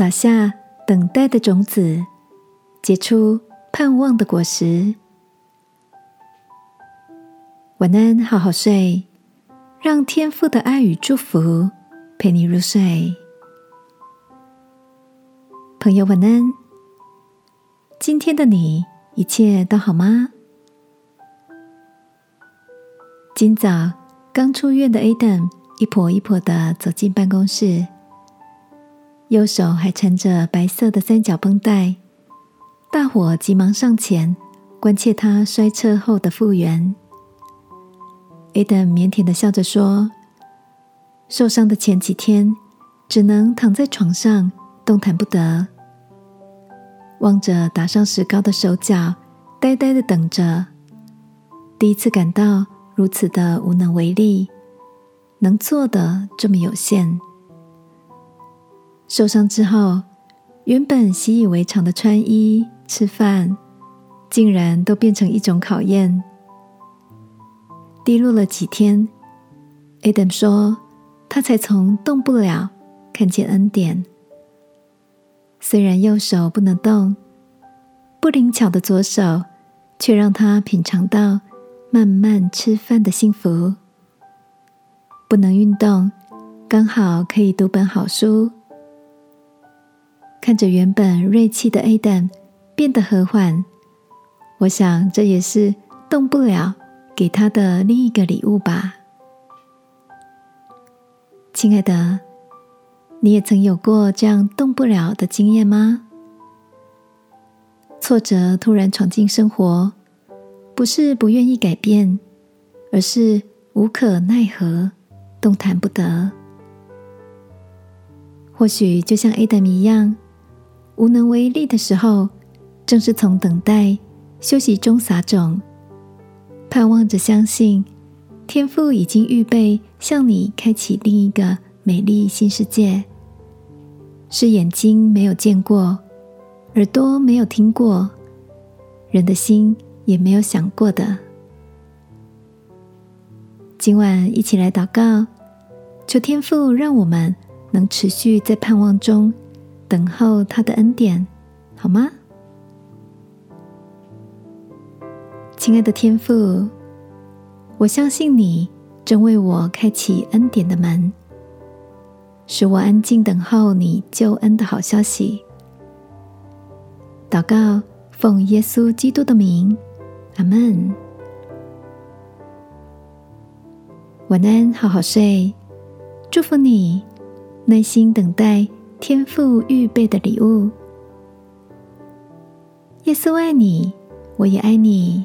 撒下等待的种子，结出盼望的果实。晚安，好好睡，让天父的爱与祝福陪你入睡。朋友，晚安。今天的你一切都好吗？今早刚出院的 Adam 一跛一跛的走进办公室，右手还缠着白色的三角绷带。大伙急忙上前关切他摔车后的复原。Adam 腼腆的笑着说：“受伤的前几天，只能躺在床上动弹不得。”望着打上石膏的手脚，呆呆的等着。第一次感到如此的无能为力，能做的这么有限。受伤之后，原本习以为常的穿衣、吃饭，竟然都变成一种考验。低落了几天，Adam 说，他才从动不了看见恩典。虽然右手不能动，不灵巧的左手却让他品尝到慢慢吃饭的幸福。不能运动，刚好可以读本好书。看着原本锐气的 Adam 变得和缓，我想这也是动不了给他的另一个礼物吧。亲爱的。你也曾有过这样动不了的经验吗？挫折突然闯进生活，不是不愿意改变，而是无可奈何，动弹不得。或许就像 Adam 一样，无能为力的时候，正是从等待、休息中撒种，盼望着相信天父已经预备向你开启另一个美丽新世界。是眼睛没有见过，耳朵没有听过，人的心也没有想过的。今晚一起来祷告，求天父让我们能持续在盼望中等候他的恩典，好吗？亲爱的天父，我相信你正为我开启恩典的门。使我安静等候你救恩的好消息。祷告，奉耶稣基督的名，阿门。晚安，好好睡。祝福你，耐心等待天赋预备的礼物。耶稣爱你，我也爱你。